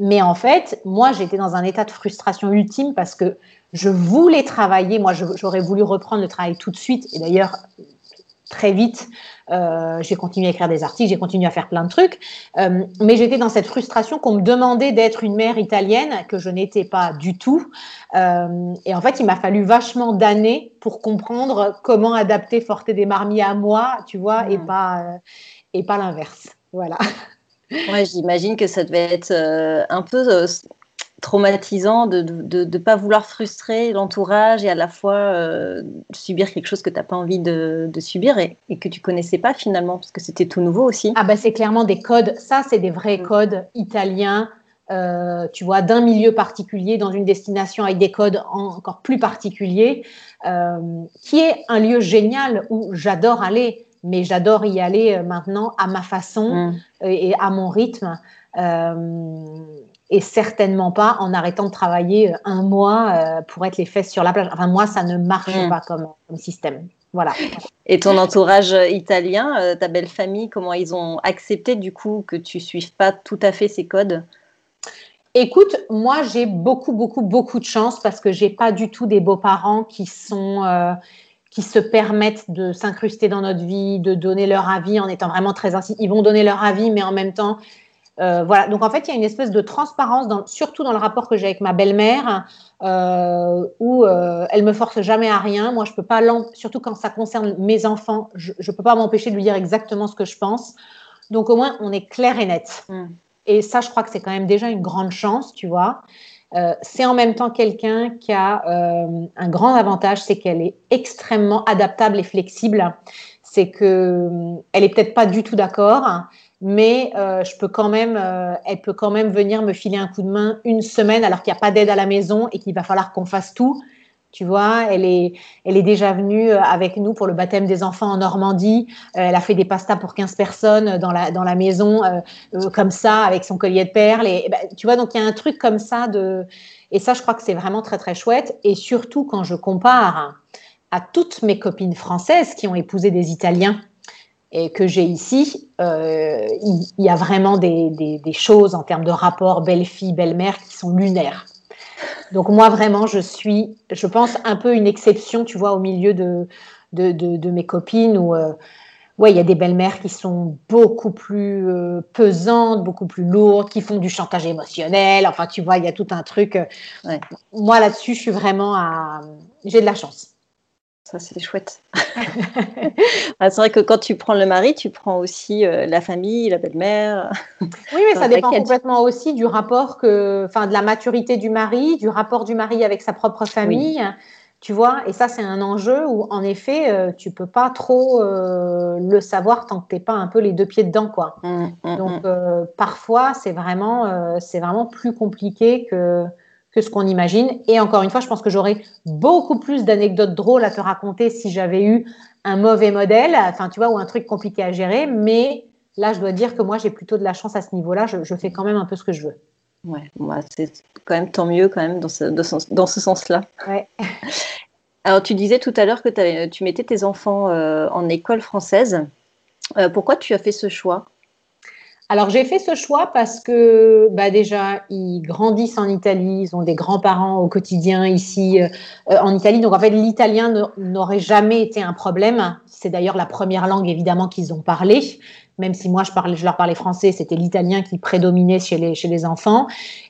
Mais en fait, moi, j'étais dans un état de frustration ultime parce que je voulais travailler. Moi, j'aurais voulu reprendre le travail tout de suite. Et d'ailleurs, très vite. Euh, j'ai continué à écrire des articles, j'ai continué à faire plein de trucs, euh, mais j'étais dans cette frustration qu'on me demandait d'être une mère italienne que je n'étais pas du tout. Euh, et en fait, il m'a fallu vachement d'années pour comprendre comment adapter Forte des Marmis à moi, tu vois, et mmh. pas et pas l'inverse. Voilà. Ouais, j'imagine que ça devait être un peu traumatisant de ne pas vouloir frustrer l'entourage et à la fois euh, subir quelque chose que tu n'as pas envie de, subir et, que tu connaissais pas finalement parce que c'était tout nouveau aussi. Ah bah c'est clairement des codes, ça c'est des vrais mm. codes italiens, euh, tu vois, d'un milieu particulier dans une destination avec des codes encore plus particuliers, euh, qui est un lieu génial où j'adore aller, mais j'adore y aller maintenant à ma façon mm. et, à mon rythme et certainement pas en arrêtant de travailler euh, un mois euh, pour être les fesses sur la plage. Enfin, moi, ça ne marche mm. pas comme, système. Voilà. Et ton entourage italien, euh, ta belle famille, comment ils ont accepté du coup que tu suives pas tout à fait ces codes? Écoute, moi j'ai beaucoup, beaucoup, beaucoup de chance parce que j'ai pas du tout des beaux-parents qui sont qui se permettent de s'incruster dans notre vie, de donner leur avis en étant vraiment très ainsi. Ils vont donner leur avis, mais en même temps, euh, voilà. Donc en fait, il y a une espèce de transparence, surtout dans le rapport que j'ai avec ma belle-mère, euh, où euh, elle me force jamais à rien. Moi, je peux pas, surtout quand ça concerne mes enfants, je, ne peux pas m'empêcher de lui dire exactement ce que je pense. Donc au moins, on est clair et net. Mm. Et ça, je crois que c'est quand même déjà une grande chance, tu vois. c'est en même temps quelqu'un qui a un grand avantage, c'est qu'elle est extrêmement adaptable et flexible. C'est que elle est peut-être pas du tout d'accord, mais euh, je peux quand même, euh, elle peut quand même venir me filer un coup de main une semaine alors qu'il n'y a pas d'aide à la maison et qu'il va falloir qu'on fasse tout. Tu vois, elle est, elle est déjà venue euh, avec nous pour le baptême des enfants en Normandie. elle a fait des pastas pour 15 personnes dans la, dans la maison, comme ça, avec son collier de perles. Et, ben, tu vois, donc il y a un truc comme ça de. Et ça, je crois que c'est vraiment très, très chouette. Et surtout quand je compare à toutes mes copines françaises qui ont épousé des Italiens et que j'ai ici, euh, il, y a vraiment des, des, choses en termes de rapport belle-fille, belle-mère qui sont lunaires. Donc moi, vraiment, je suis, je pense, un peu une exception, tu vois, au milieu de, de, de, mes copines où, euh, ouais, il y a des belles-mères qui sont beaucoup plus euh, pesantes, beaucoup plus lourdes, qui font du chantage émotionnel. Enfin, tu vois, il y a tout un truc. Moi, là-dessus, je suis vraiment à... J'ai de la chance. Ça, c'est chouette. Ah, c'est vrai que quand tu prends le mari, tu prends aussi euh, la famille, la belle-mère. Oui, mais ça dépend complètement aussi du rapport que, enfin, de la maturité du mari, du rapport du mari avec sa propre famille. Tu vois, et ça, c'est un enjeu où, en effet, tu euh, tu peux pas trop euh, le savoir tant que tu n'es pas un peu les deux pieds dedans, quoi. Mmh, mmh, Donc, mmh. parfois, c'est vraiment, c'est vraiment plus compliqué que, que ce qu'on imagine. Et encore une fois, je pense que j'aurais beaucoup plus d'anecdotes drôles à te raconter si j'avais eu un mauvais modèle, enfin, tu vois, ou un truc compliqué à gérer. Mais là, je dois dire que moi, j'ai plutôt de la chance à ce niveau-là. Je, fais quand même un peu ce que je veux. Ouais, moi, c'est quand même tant mieux quand même dans ce, dans ce sens-là. Ouais. Alors, tu disais tout à l'heure que tu mettais tes enfants euh, en école française. Euh, pourquoi tu as fait ce choix? Alors j'ai fait ce choix parce que bah déjà ils grandissent en Italie, ils ont des grands-parents au quotidien ici euh, en Italie, donc en fait l'italien n'aurait jamais été un problème. C'est d'ailleurs la première langue évidemment qu'ils ont parlé, même si moi je, parlais, je leur parlais français, c'était l'italien qui prédominait chez les, chez les enfants.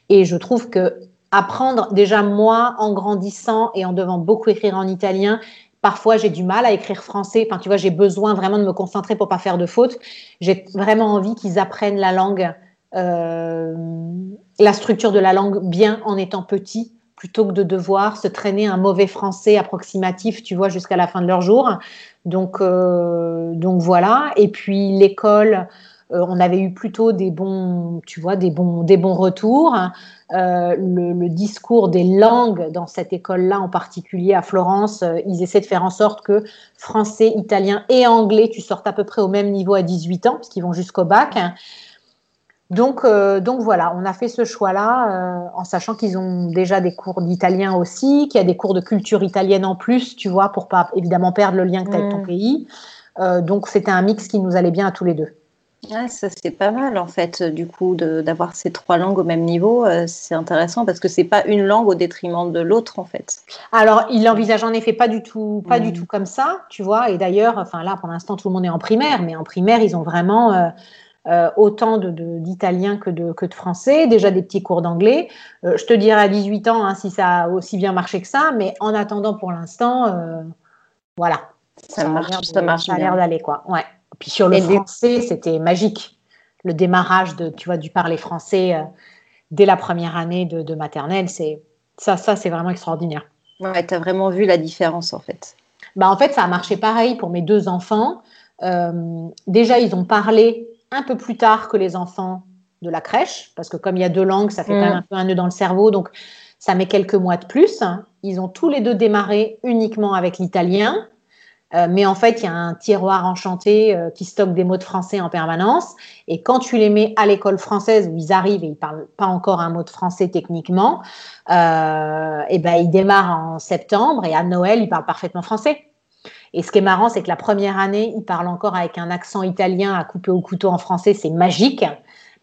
Et je trouve que apprendre déjà moi en grandissant et en devant beaucoup écrire en italien, Parfois, j'ai du mal à écrire français. Enfin, tu vois, j'ai besoin vraiment de me concentrer pour pas faire de fautes. J'ai vraiment envie qu'ils apprennent la langue, euh, la structure de la langue bien en étant petits, plutôt que de devoir se traîner un mauvais français approximatif, tu vois, jusqu'à la fin de leur jour. Donc, euh, donc voilà. Et puis l'école, on avait eu plutôt des bons, tu vois, des bons, des bons retours. Euh, le, discours des langues dans cette école-là, en particulier à Florence, euh, ils essaient de faire en sorte que français, italien et anglais, tu sortes à peu près au même niveau à 18 ans, parce qu'ils vont jusqu'au bac. Donc, donc voilà, on a fait ce choix-là en sachant qu'ils ont déjà des cours d'italien aussi, qu'il y a des cours de culture italienne en plus, tu vois, pour pas évidemment perdre le lien que tu as avec ton mmh. pays. donc c'était un mix qui nous allait bien à tous les deux. Ça c'est pas mal en fait, du coup, d'avoir ces trois langues au même niveau. Euh, c'est intéressant parce que c'est pas une langue au détriment de l'autre en fait. Alors, il envisage en effet pas du tout, pas du mmh. tout comme ça, tu vois. Et d'ailleurs, enfin là, pour l'instant, tout le monde est en primaire, mais en primaire, ils ont vraiment euh, euh, autant d'italien de, que, de, que de français, déjà des petits cours d'anglais. je te dirai à 18 ans hein, si ça a aussi bien marché que ça, mais en attendant, pour l'instant, voilà. Ça, marche, ça marche. Ça a l'air d'aller quoi. Ouais. Puis sur le français, c'était magique. Le démarrage de, tu vois, du parler français euh, dès la première année de, maternelle, c'est ça, ça c'est vraiment extraordinaire. Ouais, tu as vraiment vu la différence en fait. Bah, en fait, ça a marché pareil pour mes deux enfants. Euh, déjà, ils ont parlé un peu plus tard que les enfants de la crèche, parce que comme il y a deux langues, ça fait quand même mm. un peu un nœud dans le cerveau, donc ça met quelques mois de plus. Ils ont tous les deux démarré uniquement avec l'italien. Euh, mais en fait, il y a un tiroir enchanté euh, qui stocke des mots de français en permanence. Et quand tu les mets à l'école française où ils arrivent et ils parlent pas encore un mot de français techniquement, euh, et ben ils démarrent en septembre et à Noël ils parlent parfaitement français. Et ce qui est marrant, c'est que la première année, ils parlent encore avec un accent italien à couper au couteau en français, c'est magique.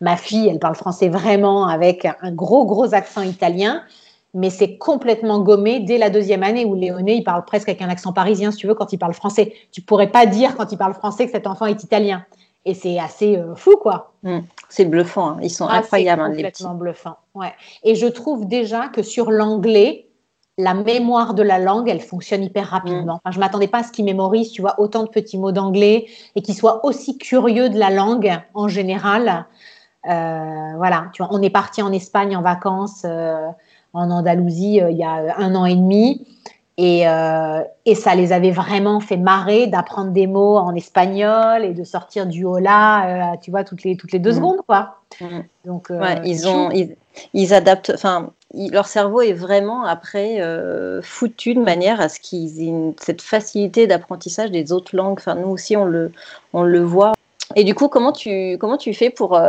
Ma fille, elle parle français vraiment avec un gros gros accent italien mais c'est complètement gommé dès la deuxième année où Léoné, il parle presque avec un accent parisien, si tu veux, quand il parle français. Tu pourrais pas dire quand il parle français que cet enfant est italien. Et c'est assez euh, fou, quoi. Mmh. c'est bluffant. Hein. Ils sont ah, incroyables, hein, complètement bluffant. Ouais. Et je trouve déjà que sur l'anglais, la mémoire de la langue, elle fonctionne hyper rapidement. Mmh. Enfin, je m'attendais pas à ce qu'il mémorise, tu vois, autant de petits mots d'anglais et qu'il soit aussi curieux de la langue en général. Euh, voilà, tu vois, on est parti en Espagne en vacances. Euh, en Andalousie euh, il y a un an et demi. Et, euh, et, ça les avait vraiment fait marrer d'apprendre des mots en espagnol et de sortir du hola, euh, tu vois, toutes les, toutes les deux mm. secondes, quoi. Mm. Donc, ils, ont, ils, adaptent, enfin, leur cerveau est vraiment après foutu de manière à ce qu'ils aient cette facilité d'apprentissage des autres langues. Enfin, nous aussi, on le, on le voit. Et du coup, comment tu, comment tu fais pour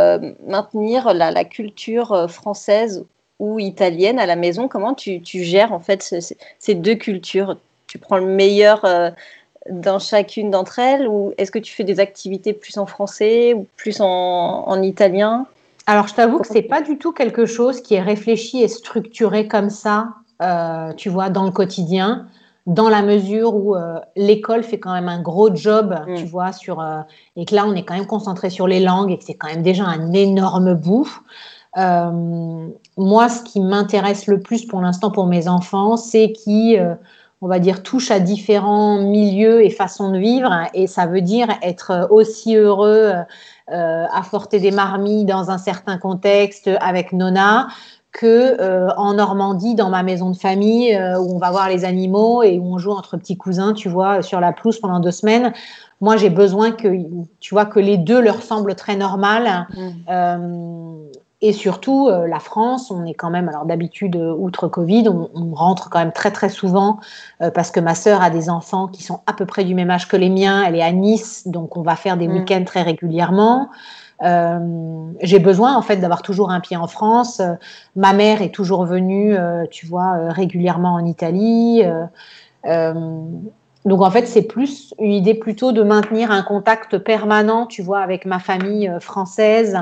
maintenir la, la culture française ou italienne à la maison, comment tu, gères en fait ces deux cultures? Tu prends le meilleur euh, dans chacune d'entre elles ou est-ce que tu fais des activités plus en français ou plus en, italien? Alors je t'avoue que c'est pas du tout quelque chose qui est réfléchi et structuré comme ça, euh, tu vois, dans le quotidien dans la mesure où euh, l'école fait quand même un gros job, tu mm. vois, sur et que là on est quand même concentré sur les langues et que c'est quand même déjà un énorme bout. Euh, moi, ce qui m'intéresse le plus pour l'instant pour mes enfants, c'est qui, euh, on va dire, touchent à différents milieux et façons de vivre. Et ça veut dire être aussi heureux euh, à porter des marmilles dans un certain contexte avec Nona que en Normandie dans ma maison de famille où on va voir les animaux et où on joue entre petits cousins, tu vois, sur la pelouse pendant deux semaines. Moi, j'ai besoin que tu vois que les deux leur semblent très normal. Mmh. Et surtout, euh, la France, on est quand même, alors d'habitude, euh, outre Covid, on, rentre quand même très très souvent euh, parce que ma sœur a des enfants qui sont à peu près du même âge que les miens. Elle est à Nice, donc on va faire des mm. week-ends très régulièrement. J'ai besoin en fait d'avoir toujours un pied en France. ma mère est toujours venue, tu vois, régulièrement en Italie. Donc en fait, c'est plus une idée plutôt de maintenir un contact permanent, tu vois, avec ma famille française,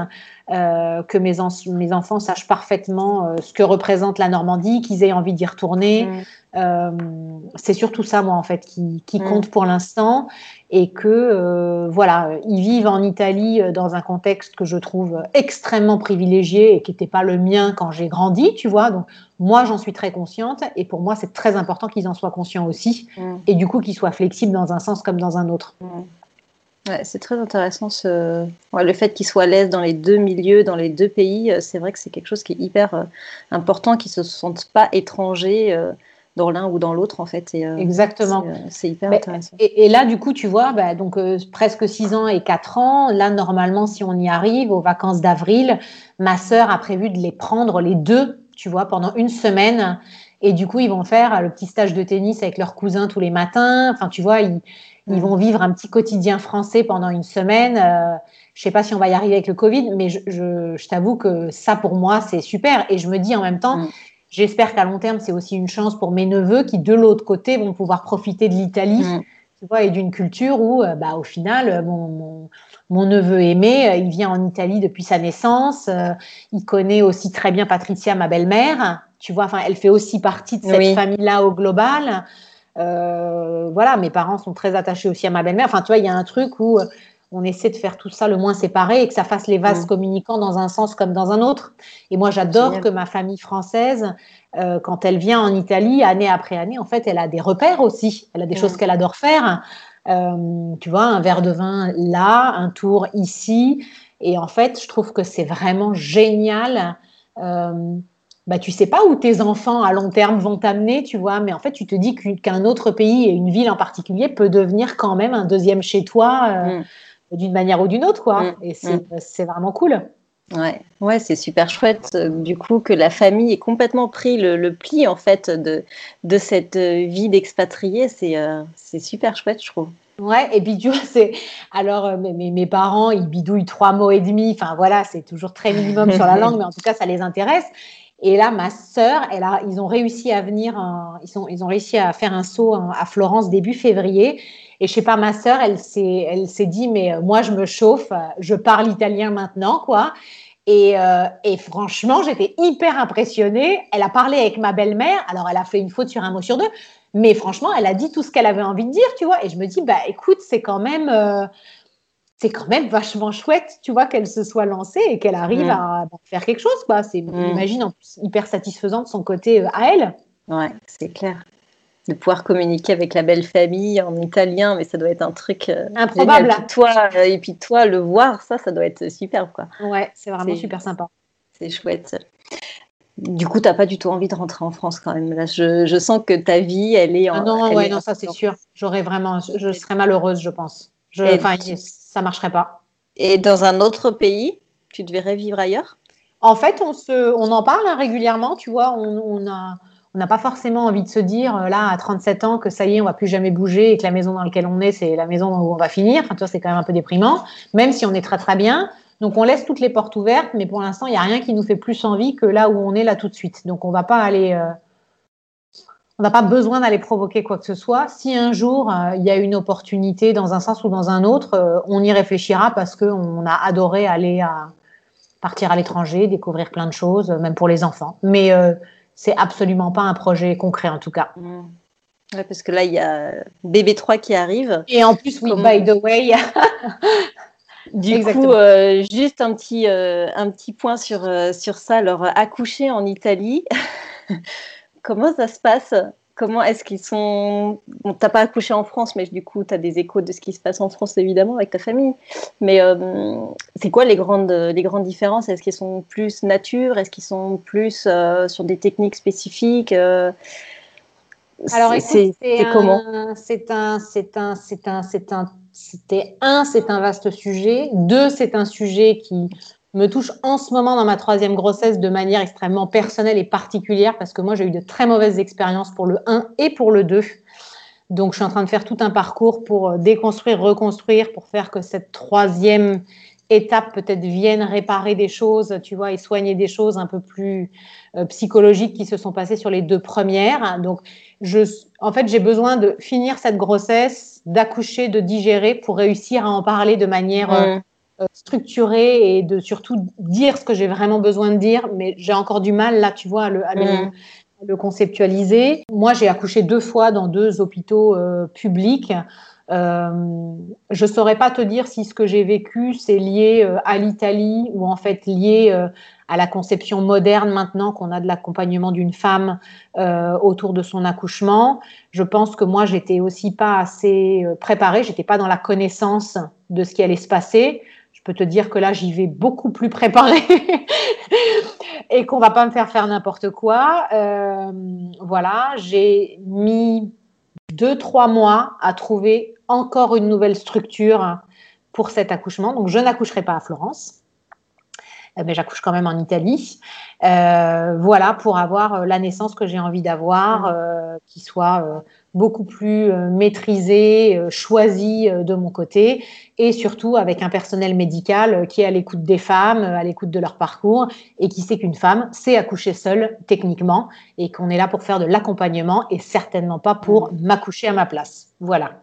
euh, que mes, enfants sachent parfaitement euh, ce que représente la Normandie, qu'ils aient envie d'y retourner. Mm. Euh, c'est surtout ça, moi, en fait, qui, qui mm. compte pour l'instant. Et que, voilà, ils vivent en Italie dans un contexte que je trouve extrêmement privilégié et qui n'était pas le mien quand j'ai grandi, tu vois. Donc, moi, j'en suis très consciente. Et pour moi, c'est très important qu'ils en soient conscients aussi. Mm. Et du coup, qu'ils soient flexibles dans un sens comme dans un autre c'est très intéressant ce... le fait qu'ils soient à l'aise dans les deux milieux, dans les deux pays. Euh, c'est vrai que c'est quelque chose qui est hyper euh, important, qu'ils ne se sentent pas étrangers euh, dans l'un ou dans l'autre en fait. Exactement. C'est hyper intéressant. Et, là, du coup, tu vois, bah, donc presque 6 ans et 4 ans. Là, normalement, si on y arrive aux vacances d'avril, ma sœur a prévu de les prendre les deux, tu vois, pendant une semaine. Et du coup, ils vont faire le petit stage de tennis avec leurs cousins tous les matins. Enfin, tu vois, ils ils vont vivre un petit quotidien français pendant une semaine. Euh, je sais pas si on va y arriver avec le Covid, mais je, je, je t'avoue que ça, pour moi, c'est super. Et je me dis en même temps, mm. J'espère qu'à long terme, c'est aussi une chance pour mes neveux qui, de l'autre côté, vont pouvoir profiter de l'Italie. Mm. tu vois, et d'une culture où, bah, au final, mon, mon, neveu aimé, il vient en Italie depuis sa naissance. il connaît aussi très bien Patricia, ma belle-mère. Tu vois, enfin, elle fait aussi partie de cette famille-là au global. voilà, mes parents sont très attachés aussi à ma belle-mère. Enfin, tu vois, il y a un truc où on essaie de faire tout ça le moins séparé et que ça fasse les vases mm. communicants dans un sens comme dans un autre. Et moi, j'adore que ma famille française, euh, quand elle vient en Italie, année après année, en fait, elle a des repères aussi. Elle a des mm. choses qu'elle adore faire. Euh, tu vois, un verre de vin là, un tour ici. Et en fait, je trouve que c'est vraiment génial. Euh, bah, tu sais pas où tes enfants à long terme vont t'amener, tu vois, mais en fait, tu te dis qu'un autre pays et une ville en particulier peut devenir quand même un deuxième chez toi. Euh, mm d'une manière ou d'une autre, quoi. Mm, et mm. c'est vraiment cool. Ouais, ouais c'est super chouette. Euh, du coup, que la famille ait complètement pris le, pli en fait de, de cette euh, vie d'expatrié, euh, c'est super chouette, je trouve. Ouais, et puis tu vois, c'est alors mes, mes, parents, ils bidouillent trois mots et demi. Enfin voilà, c'est toujours très minimum sur la langue, mais en tout cas, ça les intéresse. Et là, ma sœur, elle a, ils ont réussi à venir, ils, sont, ils ont réussi à faire un saut à Florence début février. Et je sais pas, ma sœur, elle s'est, elle s'est dit, mais euh, moi, je me chauffe, je parle italien maintenant, quoi. Et, euh, et franchement, j'étais hyper impressionnée. Elle a parlé avec ma belle-mère. Alors, elle a fait une faute sur un mot sur deux. Mais franchement, elle a dit tout ce qu'elle avait envie de dire, tu vois. Et je me dis, bah, écoute, c'est quand même, euh, c'est quand même vachement chouette, tu vois, qu'elle se soit lancée et qu'elle arrive à, faire quelque chose, quoi. C'est, mm. j'imagine, en plus, hyper satisfaisant de son côté à elle. Ouais, c'est clair de pouvoir communiquer avec la belle famille en italien, mais ça doit être un truc euh, improbable. Et puis, toi, euh, et puis toi, le voir, ça, ça doit être superbe, quoi. Ouais, c'est vraiment super sympa. C'est chouette. Du coup, tu n'as pas du tout envie de rentrer en France quand même. Là, je, je sens que ta vie, elle est en. Ah non, ouais, non, ça c'est sûr. J'aurais vraiment, je, serais malheureuse, je pense. Je, enfin, ça marcherait pas. Et dans un autre pays, tu devrais vivre ailleurs? En fait, on se, on en parle hein, régulièrement. Tu vois, on, on a on n'a pas forcément envie de se dire euh, là à 37 ans que ça y est, on va plus jamais bouger et que la maison dans laquelle on est, c'est la maison où on va finir. Enfin, toi, c'est quand même un peu déprimant, même si on est très très bien. Donc on laisse toutes les portes ouvertes, mais pour l'instant, il n'y a rien qui nous fait plus envie que là où on est là tout de suite. Donc on va pas aller, euh, on n'a pas besoin d'aller provoquer quoi que ce soit. Si un jour euh, il y a une opportunité dans un sens ou dans un autre, on y réfléchira parce qu'on a adoré aller à partir à l'étranger, découvrir plein de choses, même pour les enfants. Mais c'est absolument pas un projet concret en tout cas. Mmh. parce que là, il y a BB3 qui arrive. Et en plus, oui, by the way. du coup, euh, juste un petit, euh, un petit point sur, euh, sur ça. Alors, accoucher en Italie, comment ça se passe? Comment est-ce qu'ils sont. Bon, t'as pas accouché en France, mais du coup, tu as des échos de ce qui se passe en France, évidemment, avec ta famille. Mais euh, c'est quoi les grandes, les grandes différences? Est-ce qu'ils sont plus nature? Est-ce qu'ils sont plus euh, sur des techniques spécifiques euh, Alors, c'est comment? C'est un, c'est un, c'est un, c'est un, c'était un, c'est un vaste sujet. Deux, c'est un sujet qui me touche en ce moment dans ma troisième grossesse de manière extrêmement personnelle et particulière parce que moi j'ai eu de très mauvaises expériences pour le 1 et pour le 2. Donc je suis en train de faire tout un parcours pour euh, déconstruire, reconstruire, pour faire que cette troisième étape peut-être vienne réparer des choses, tu vois, et soigner des choses un peu plus euh, psychologiques qui se sont passées sur les deux premières. Donc je, en fait, j'ai besoin de finir cette grossesse, d'accoucher, de digérer pour réussir à en parler de manière euh, structurer et de surtout dire ce que j'ai vraiment besoin de dire, mais j'ai encore du mal là, tu vois, à le, mm. le, conceptualiser. Moi, j'ai accouché deux fois dans deux hôpitaux euh, publics. Euh, je saurais pas te dire si ce que j'ai vécu c'est lié euh, à l'Italie ou en fait lié à la conception moderne maintenant qu'on a de l'accompagnement d'une femme autour de son accouchement. Je pense que moi j'étais aussi pas assez préparée, j'étais pas dans la connaissance de ce qui allait se passer peux te dire que là, j'y vais beaucoup plus préparée et qu'on va pas me faire faire n'importe quoi. Euh, voilà, j'ai mis deux, trois mois à trouver encore une nouvelle structure pour cet accouchement. Donc, je n'accoucherai pas à Florence, euh, mais j'accouche quand même en Italie. Euh, voilà, pour avoir la naissance que j'ai envie d'avoir, mmh. qui soit beaucoup plus euh, maîtrisé, euh, choisi euh, de mon côté, et surtout avec un personnel médical qui est à l'écoute des femmes, à l'écoute de leur parcours, et qui sait qu'une femme sait accoucher seule techniquement, et qu'on est là pour faire de l'accompagnement et certainement pas pour m'accoucher à ma place. Voilà.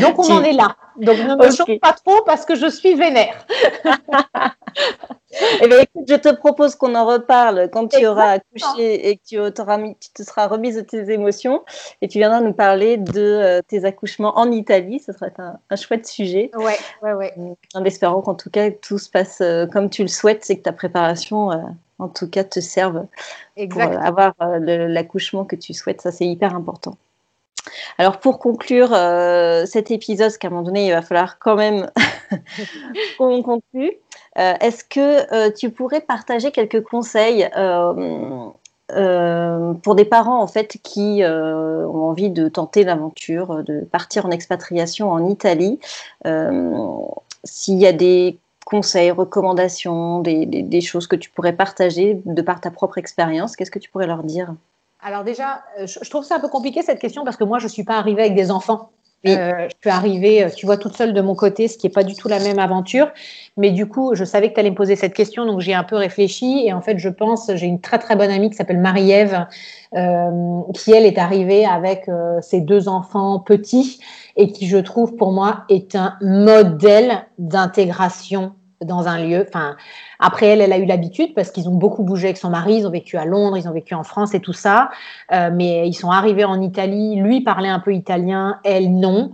Donc on en est là. Donc ne me okay. pas trop parce que je suis vénère. eh bien, écoute, je te propose qu'on en reparle quand tu auras accouché et que tu, te seras remise de tes émotions et tu viendras nous parler de euh, tes accouchements en Italie. Ce sera un, un, chouette sujet. Ouais, ouais, ouais. En espérant qu'en tout cas tout se passe euh, comme tu le souhaites, c'est que ta préparation, euh, en tout cas, te serve Exactement. pour avoir l'accouchement que tu souhaites. Ça, c'est hyper important. Alors pour conclure euh, cet épisode, parce qu'à un moment donné, il va falloir quand même qu'on conclue, euh, est-ce que euh, tu pourrais partager quelques conseils pour des parents en fait qui ont envie de tenter l'aventure, de partir en expatriation en Italie S'il y a des conseils, recommandations, des, des, choses que tu pourrais partager de par ta propre expérience, qu'est-ce que tu pourrais leur dire? Alors déjà, euh, je trouve ça un peu compliqué cette question parce que moi, je ne suis pas arrivée avec des enfants. Euh, je suis arrivée, euh, tu vois, toute seule de mon côté, ce qui n'est pas du tout la même aventure. Mais du coup, je savais que tu allais me poser cette question, donc j'ai un peu réfléchi. Et en fait, je pense, j'ai une très très bonne amie qui s'appelle Marie-Ève, euh, qui elle est arrivée avec euh, ses deux enfants petits et qui, je trouve, pour moi, est un modèle d'intégration dans un lieu. Enfin, après elle, elle a eu l'habitude parce qu'ils ont beaucoup bougé avec son mari. Ils ont vécu à Londres, ils ont vécu en France et tout ça. Euh, mais ils sont arrivés en Italie. Lui parlait un peu italien, elle non.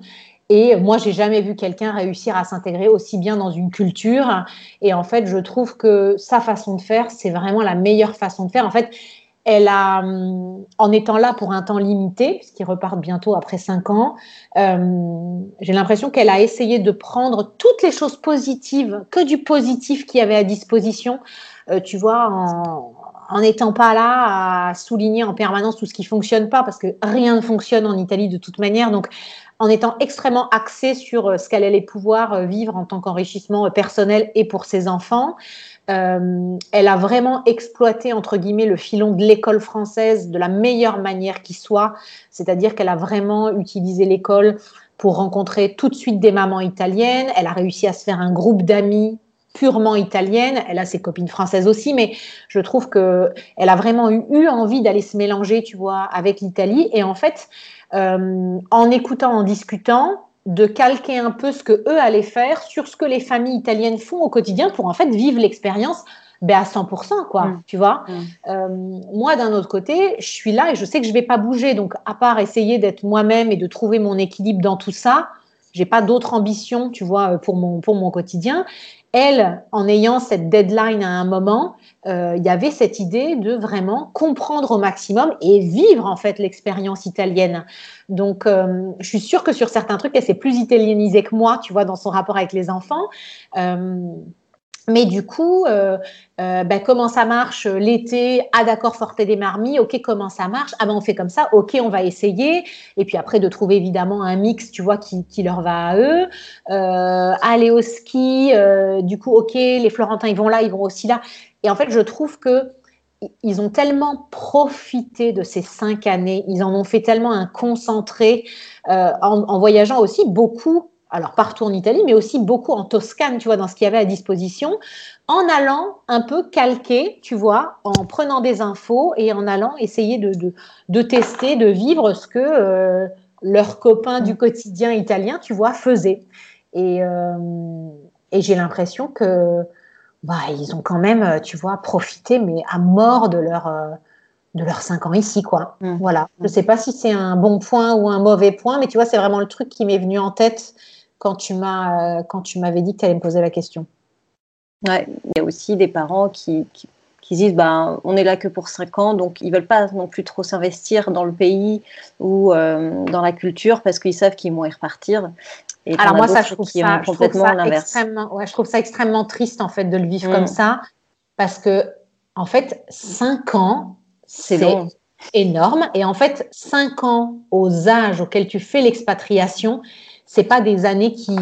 Et moi, j'ai jamais vu quelqu'un réussir à s'intégrer aussi bien dans une culture. Et en fait, je trouve que sa façon de faire, c'est vraiment la meilleure façon de faire. En fait, elle a, hum, en étant là pour un temps limité, puisqu'ils repartent bientôt après cinq ans, euh, j'ai l'impression qu'elle a essayé de prendre toutes les choses positives, que du positif qu'il y avait à disposition, euh, tu vois, en n'étant pas là à souligner en permanence tout ce qui fonctionne pas, parce que rien ne fonctionne en Italie de toute manière. Donc, en étant extrêmement axée sur euh, ce qu'elle allait pouvoir euh, vivre en tant qu'enrichissement personnel et pour ses enfants. Euh, elle a vraiment exploité, entre guillemets, le filon de l'école française de la meilleure manière qui soit, c'est-à-dire qu'elle a vraiment utilisé l'école pour rencontrer tout de suite des mamans italiennes. Elle a réussi à se faire un groupe d'amis purement italiennes. Elle a ses copines françaises aussi, mais je trouve que elle a vraiment eu, eu envie d'aller se mélanger, tu vois, avec l'Italie. Et en fait, euh, en écoutant, en discutant, de calquer un peu ce que eux allaient faire sur ce que les familles italiennes font au quotidien pour en fait vivre l'expérience ben à 100%, quoi, mm. tu vois. Mm. Euh, moi, d'un autre côté, je suis là et je sais que je vais pas bouger. Donc, à part essayer d'être moi-même et de trouver mon équilibre dans tout ça, j'ai pas d'autre ambition, tu vois, pour mon, pour mon quotidien. Elle, en ayant cette deadline à un moment, euh, il y avait cette idée de vraiment comprendre au maximum et vivre en fait l'expérience italienne. Donc, euh, je suis sûre que sur certains trucs, elle s'est plus italianisée que moi, tu vois, dans son rapport avec les enfants. Euh, mais du coup, euh, euh, ben, comment ça marche l'été Ah d'accord, Forte des Marmis, ok, comment ça marche? Ah ben on fait comme ça, ok, on va essayer. Et puis après de trouver évidemment un mix, tu vois, qui, leur va à eux. Euh, aller au ski, euh, du coup, ok, les Florentins ils vont là, ils vont aussi là. Et en fait, je trouve que ils ont tellement profité de ces cinq années, ils en ont fait tellement un concentré euh, en, en voyageant aussi beaucoup alors partout en Italie, mais aussi beaucoup en Toscane, tu vois, dans ce qu'il y avait à disposition, en allant un peu calquer, tu vois, en prenant des infos et en allant essayer de, de, tester, de vivre ce que euh, leurs copains du quotidien italien, tu vois, faisaient. Et, euh, et j'ai l'impression que bah, ils ont quand même, tu vois, profité, mais à mort de leur... Euh, de leurs cinq ans ici, quoi. Mmh. Voilà. Je ne sais pas si c'est un bon point ou un mauvais point, mais tu vois, c'est vraiment le truc qui m'est venu en tête quand tu m'as euh, quand tu m'avais dit que tu allais me poser la question. Ouais, il y a aussi des parents qui, qui, disent ben on est là que pour 5 ans, donc ils veulent pas non plus trop s'investir dans le pays ou euh, dans la culture parce qu'ils savent qu'ils vont y repartir. Et Alors moi ça je trouve ça, complètement extrêmement, ouais, je trouve ça extrêmement triste en fait de le vivre comme mm. ça parce que en fait 5 ans c'est énorme et en fait 5 ans aux âges auxquels tu fais l'expatriation c'est pas des années qui,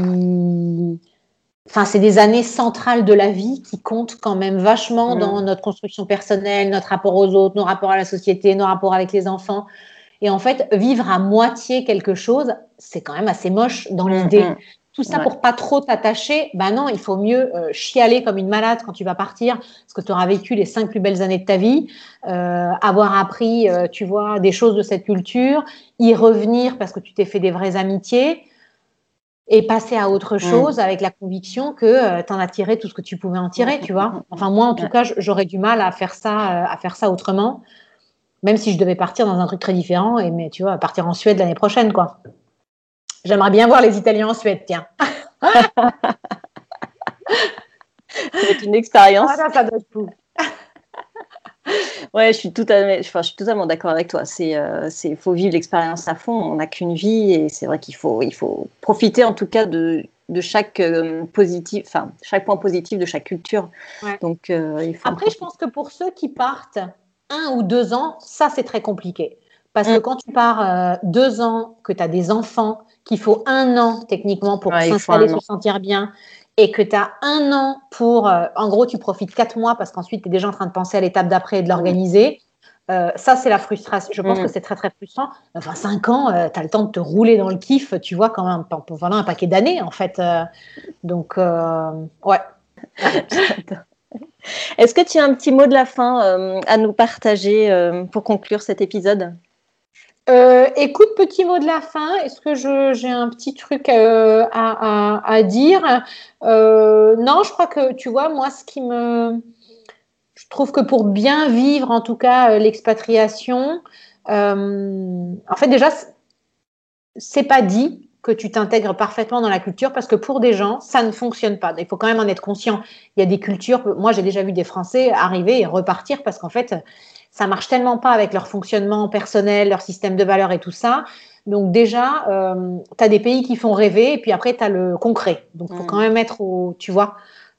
enfin, c'est des années centrales de la vie qui comptent quand même vachement dans notre construction personnelle, notre rapport aux autres, nos rapports à la société, nos rapports avec les enfants. Et en fait, vivre à moitié quelque chose, c'est quand même assez moche dans l'idée. Tout ça pour pas trop t'attacher. Ben non, il faut mieux euh, chialer comme une malade quand tu vas partir, parce que tu auras vécu les cinq plus belles années de ta vie, euh, avoir appris, euh, tu vois, des choses de cette culture, y revenir parce que tu t'es fait des vraies amitiés. Et passer à autre chose avec la conviction que euh, tu en as tiré tout ce que tu pouvais en tirer, tu vois. Enfin, moi, en tout cas, j'aurais du mal à faire ça, euh, à faire ça autrement, même si je devais partir dans un truc très différent, et mais tu vois, partir en Suède l'année prochaine, quoi. J'aimerais bien voir les Italiens en Suède, tiens. C'est une expérience. Ah, ça doit être fou. Ouais, je suis, tout à, enfin, je suis totalement d'accord avec toi. C'est, euh, c'est, faut vivre l'expérience à fond. On n'a qu'une vie et c'est vrai qu'il faut, il faut profiter en tout cas de, de chaque euh, positif, enfin chaque point positif de chaque culture. Donc, euh, il faut Après, je pense que pour ceux qui partent un ou deux ans, ça c'est très compliqué. Parce que mm. quand tu pars deux ans, que tu as des enfants, qu'il faut un an techniquement pour s'installer, se sentir bien, et que tu as un an pour, euh, en gros, tu profites quatre mois parce qu'ensuite tu es déjà en train de penser à l'étape d'après et de l'organiser. Euh, ça, c'est la frustration. Je pense mm. que c'est très, très frustrant. Enfin, cinq ans, euh, tu as le temps de te rouler dans le kiff, tu vois, quand même, voilà, un paquet d'années, en fait. donc, ouais. Est-ce que tu as un petit mot de la fin à nous partager pour conclure cet épisode? Euh, écoute, petit mot de la fin. Est-ce que j'ai un petit truc euh, à, dire? Euh, Non, je crois que tu vois, moi, ce qui me. Je trouve que pour bien vivre, en tout cas, l'expatriation, en fait, déjà, c'est pas dit que tu t'intègres parfaitement dans la culture parce que pour des gens, ça ne fonctionne pas. Il faut quand même en être conscient. Il y a des cultures, moi j'ai déjà vu des Français arriver et repartir parce qu'en fait, ça marche tellement pas avec leur fonctionnement personnel, leur système de valeurs et tout ça. Donc déjà, euh, tu as des pays qui font rêver et puis après, tu as le concret. Donc il faut mm. quand même être au, tu vois,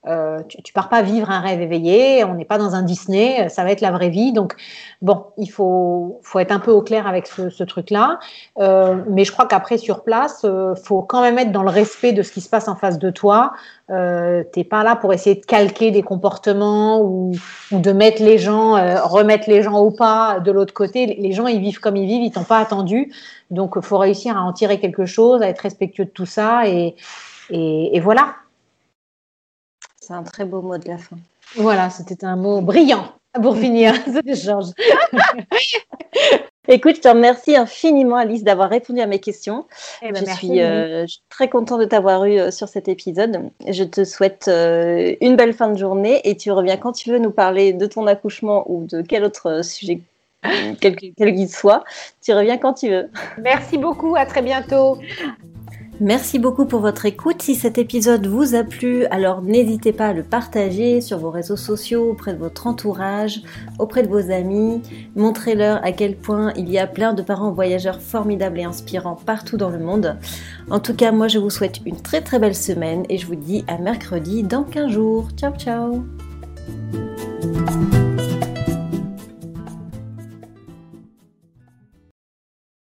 euh, tu, tu, pars pas vivre un rêve éveillé, on n'est pas dans un Disney, ça va être la vraie vie. Donc, bon, il faut, faut être un peu au clair avec ce, truc-là. Euh, mais je crois qu'après, sur place, euh, faut quand même être dans le respect de ce qui se passe en face de toi. Euh, T'es pas là pour essayer de calquer des comportements ou, de mettre les gens, euh, remettre les gens au pas de l'autre côté. Les gens, ils vivent comme ils vivent, ils t'ont pas attendu. Donc, faut réussir à en tirer quelque chose, à être respectueux de tout ça. Et voilà. C'est un très beau mot de la fin. Voilà, c'était un mot brillant pour finir ce échange. Écoute, je te remercie infiniment, Alice, d'avoir répondu à mes questions. Eh ben, je, suis, euh, très contente de t'avoir eu euh, sur cet épisode. Je te souhaite euh, une belle fin de journée et tu reviens quand tu veux nous parler de ton accouchement ou de quel autre sujet, quel qu'il soit. Tu reviens quand tu veux. Merci beaucoup, à très bientôt. Merci beaucoup pour votre écoute. Si cet épisode vous a plu, alors n'hésitez pas à le partager sur vos réseaux sociaux, auprès de votre entourage, auprès de vos amis. Montrez-leur à quel point il y a plein de parents voyageurs formidables et inspirants partout dans le monde. En tout cas, moi je vous souhaite une très très belle semaine et je vous dis à mercredi dans 15 jours. Ciao ciao